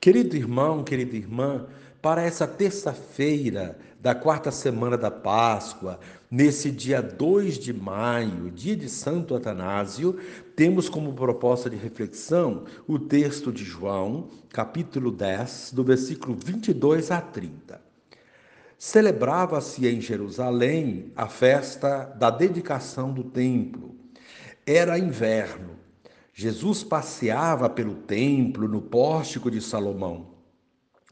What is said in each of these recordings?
Querido irmão, querida irmã, para essa terça-feira da quarta semana da Páscoa, nesse dia 2 de maio, dia de Santo Atanásio, temos como proposta de reflexão o texto de João, capítulo 10, do versículo 22 a 30. Celebrava-se em Jerusalém a festa da dedicação do templo. Era inverno Jesus passeava pelo templo no pórtico de Salomão.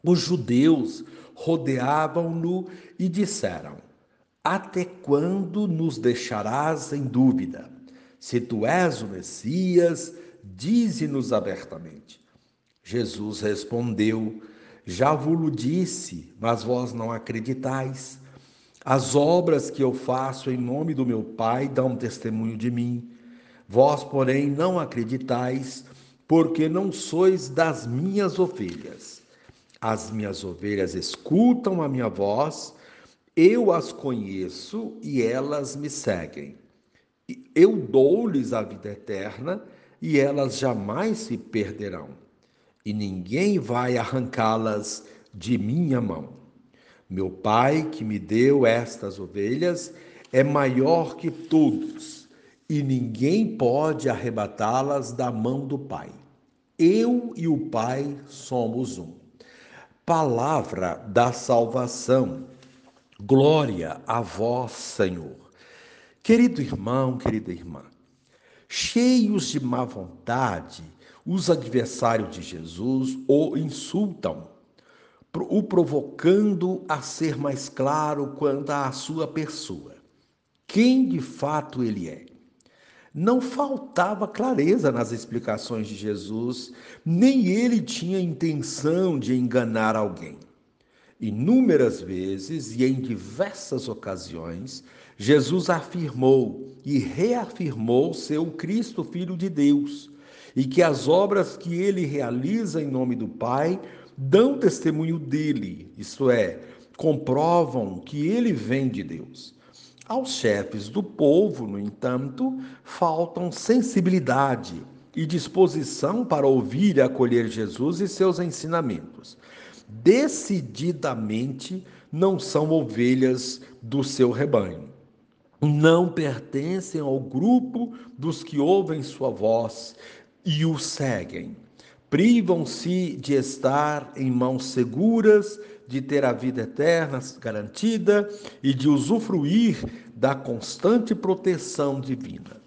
Os judeus rodeavam-no e disseram: Até quando nos deixarás em dúvida? Se tu és o Messias, dize-nos abertamente. Jesus respondeu: Já vos disse, mas vós não acreditais. As obras que eu faço em nome do meu Pai dão testemunho de mim. Vós, porém, não acreditais, porque não sois das minhas ovelhas. As minhas ovelhas escutam a minha voz, eu as conheço e elas me seguem. Eu dou-lhes a vida eterna e elas jamais se perderão, e ninguém vai arrancá-las de minha mão. Meu Pai, que me deu estas ovelhas, é maior que todos e ninguém pode arrebatá-las da mão do Pai. Eu e o Pai somos um. Palavra da salvação. Glória a vós, Senhor. Querido irmão, querida irmã, cheios de má vontade, os adversários de Jesus o insultam, o provocando a ser mais claro quanto à sua pessoa. Quem de fato ele é? Não faltava clareza nas explicações de Jesus, nem ele tinha intenção de enganar alguém. Inúmeras vezes e em diversas ocasiões, Jesus afirmou e reafirmou ser o Cristo, Filho de Deus, e que as obras que ele realiza em nome do Pai dão testemunho dele, isto é, comprovam que ele vem de Deus. Aos chefes do povo, no entanto, faltam sensibilidade e disposição para ouvir e acolher Jesus e seus ensinamentos. Decididamente não são ovelhas do seu rebanho. Não pertencem ao grupo dos que ouvem sua voz e o seguem. Privam-se de estar em mãos seguras de ter a vida eterna garantida e de usufruir da constante proteção divina.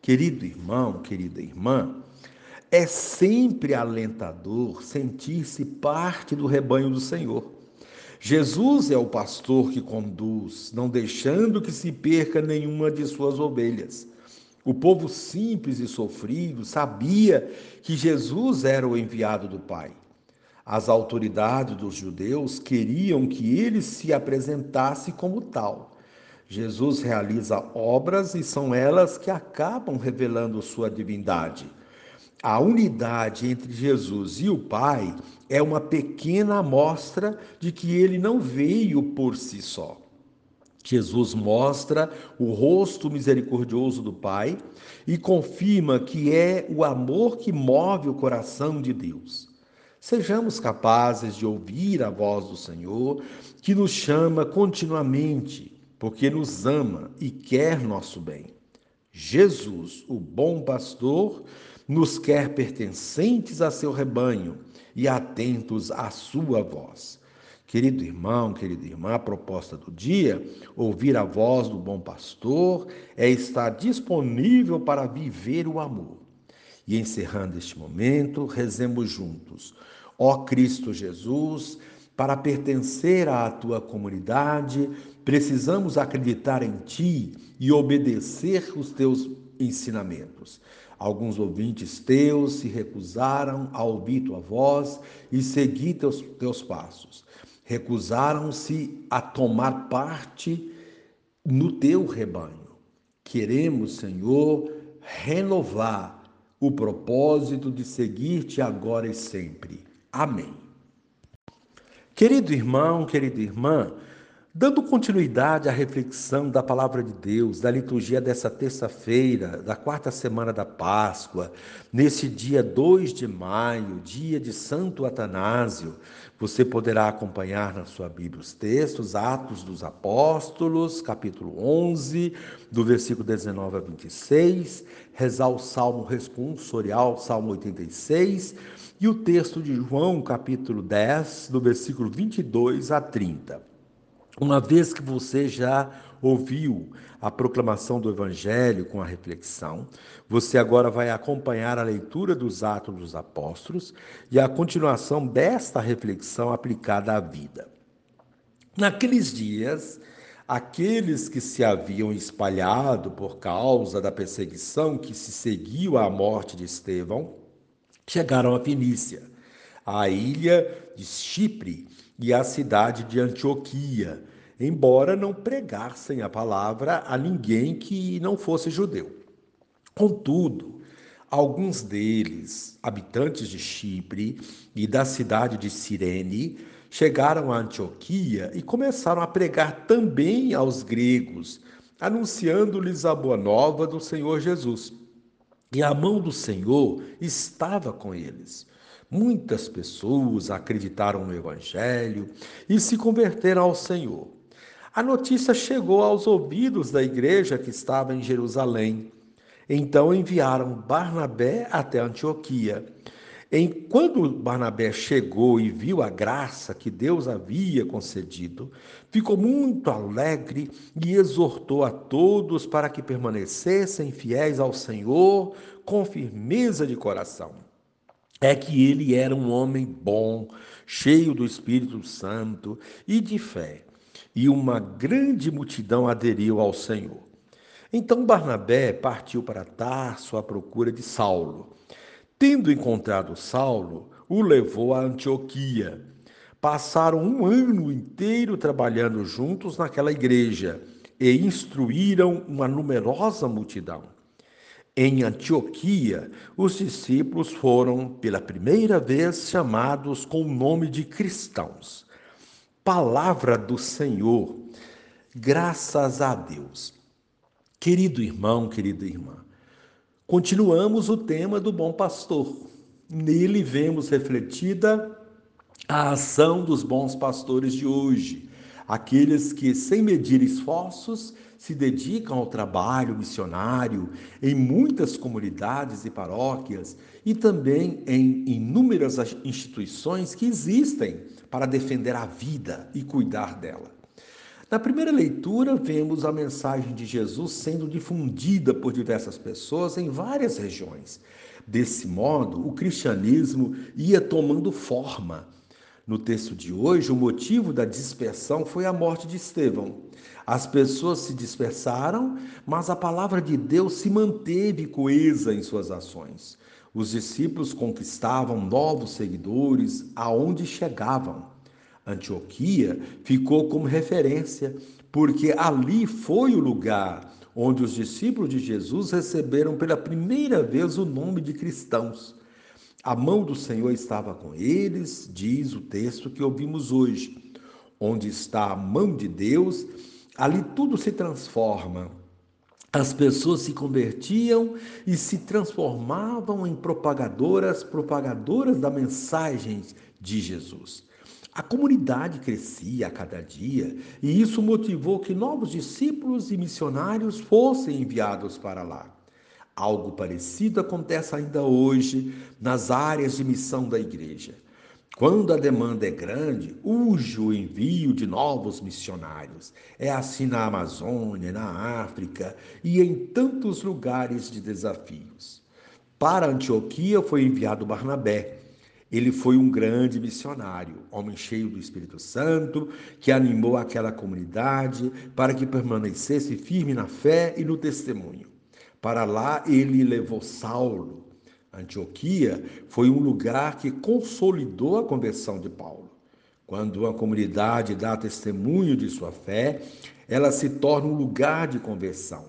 Querido irmão, querida irmã, é sempre alentador sentir-se parte do rebanho do Senhor. Jesus é o pastor que conduz, não deixando que se perca nenhuma de suas ovelhas. O povo simples e sofrido sabia que Jesus era o enviado do Pai. As autoridades dos judeus queriam que ele se apresentasse como tal. Jesus realiza obras e são elas que acabam revelando sua divindade. A unidade entre Jesus e o Pai é uma pequena amostra de que ele não veio por si só. Jesus mostra o rosto misericordioso do Pai e confirma que é o amor que move o coração de Deus. Sejamos capazes de ouvir a voz do Senhor, que nos chama continuamente, porque nos ama e quer nosso bem. Jesus, o bom pastor, nos quer pertencentes a seu rebanho e atentos à sua voz. Querido irmão, querida irmã, a proposta do dia, ouvir a voz do bom pastor, é estar disponível para viver o amor. E encerrando este momento, rezemos juntos. Ó Cristo Jesus, para pertencer à tua comunidade, precisamos acreditar em ti e obedecer os teus ensinamentos. Alguns ouvintes teus se recusaram a ouvir tua voz e seguir teus, teus passos. Recusaram-se a tomar parte no teu rebanho. Queremos, Senhor, renovar o propósito de seguir-te agora e sempre. Amém. Querido irmão, querida irmã, Dando continuidade à reflexão da palavra de Deus, da liturgia dessa terça-feira, da quarta semana da Páscoa, nesse dia 2 de maio, dia de Santo Atanásio, você poderá acompanhar na sua Bíblia os textos, Atos dos Apóstolos, capítulo 11, do versículo 19 a 26, rezar o Salmo responsorial, Salmo 86, e o texto de João, capítulo 10, do versículo 22 a 30. Uma vez que você já ouviu a proclamação do Evangelho com a reflexão, você agora vai acompanhar a leitura dos Atos dos Apóstolos e a continuação desta reflexão aplicada à vida. Naqueles dias, aqueles que se haviam espalhado por causa da perseguição que se seguiu à morte de Estevão, chegaram a Fenícia, à ilha de Chipre e à cidade de Antioquia, embora não pregassem a palavra a ninguém que não fosse judeu. Contudo, alguns deles, habitantes de Chipre e da cidade de Cirene, chegaram a Antioquia e começaram a pregar também aos gregos, anunciando-lhes a boa nova do Senhor Jesus. E a mão do Senhor estava com eles. Muitas pessoas acreditaram no Evangelho e se converteram ao Senhor. A notícia chegou aos ouvidos da igreja que estava em Jerusalém. Então enviaram Barnabé até Antioquia. Enquanto Barnabé chegou e viu a graça que Deus havia concedido, ficou muito alegre e exortou a todos para que permanecessem fiéis ao Senhor com firmeza de coração é que ele era um homem bom, cheio do Espírito Santo e de fé, e uma grande multidão aderiu ao Senhor. Então Barnabé partiu para Tarso à procura de Saulo. Tendo encontrado Saulo, o levou a Antioquia. Passaram um ano inteiro trabalhando juntos naquela igreja e instruíram uma numerosa multidão. Em Antioquia, os discípulos foram pela primeira vez chamados com o nome de cristãos. Palavra do Senhor, graças a Deus. Querido irmão, querida irmã, continuamos o tema do bom pastor. Nele vemos refletida a ação dos bons pastores de hoje, aqueles que, sem medir esforços, se dedicam ao trabalho missionário em muitas comunidades e paróquias e também em inúmeras instituições que existem para defender a vida e cuidar dela. Na primeira leitura, vemos a mensagem de Jesus sendo difundida por diversas pessoas em várias regiões. Desse modo, o cristianismo ia tomando forma no texto de hoje, o motivo da dispersão foi a morte de Estevão. As pessoas se dispersaram, mas a palavra de Deus se manteve coesa em suas ações. Os discípulos conquistavam novos seguidores aonde chegavam. Antioquia ficou como referência, porque ali foi o lugar onde os discípulos de Jesus receberam pela primeira vez o nome de cristãos. A mão do Senhor estava com eles, diz o texto que ouvimos hoje. Onde está a mão de Deus, ali tudo se transforma. As pessoas se convertiam e se transformavam em propagadoras, propagadoras da mensagem de Jesus. A comunidade crescia a cada dia e isso motivou que novos discípulos e missionários fossem enviados para lá. Algo parecido acontece ainda hoje nas áreas de missão da igreja. Quando a demanda é grande, urge o envio de novos missionários. É assim na Amazônia, na África e em tantos lugares de desafios. Para Antioquia foi enviado Barnabé. Ele foi um grande missionário, homem cheio do Espírito Santo, que animou aquela comunidade para que permanecesse firme na fé e no testemunho. Para lá ele levou Saulo. Antioquia foi um lugar que consolidou a conversão de Paulo. Quando uma comunidade dá testemunho de sua fé, ela se torna um lugar de conversão.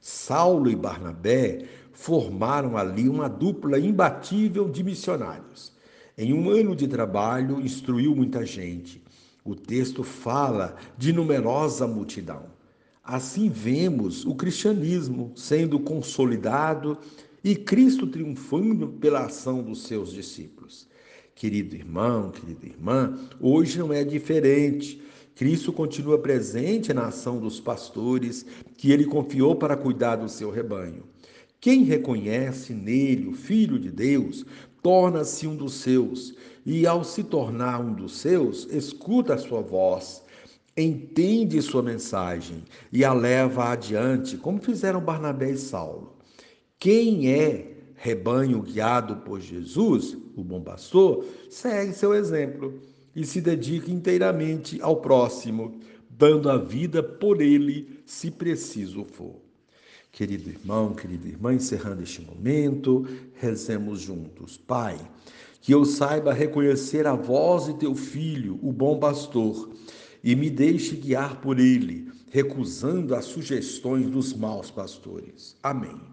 Saulo e Barnabé formaram ali uma dupla imbatível de missionários. Em um ano de trabalho, instruiu muita gente. O texto fala de numerosa multidão. Assim vemos o cristianismo sendo consolidado e Cristo triunfando pela ação dos seus discípulos. Querido irmão, querida irmã, hoje não é diferente. Cristo continua presente na ação dos pastores que ele confiou para cuidar do seu rebanho. Quem reconhece nele o Filho de Deus torna-se um dos seus, e ao se tornar um dos seus, escuta a sua voz, entende sua mensagem e a leva adiante, como fizeram Barnabé e Saulo. Quem é rebanho guiado por Jesus, o bom pastor, segue seu exemplo e se dedica inteiramente ao próximo, dando a vida por ele, se preciso for. Querido irmão, querida irmã, encerrando este momento, rezemos juntos. Pai, que eu saiba reconhecer a voz de teu filho, o bom pastor, e me deixe guiar por ele, recusando as sugestões dos maus pastores. Amém.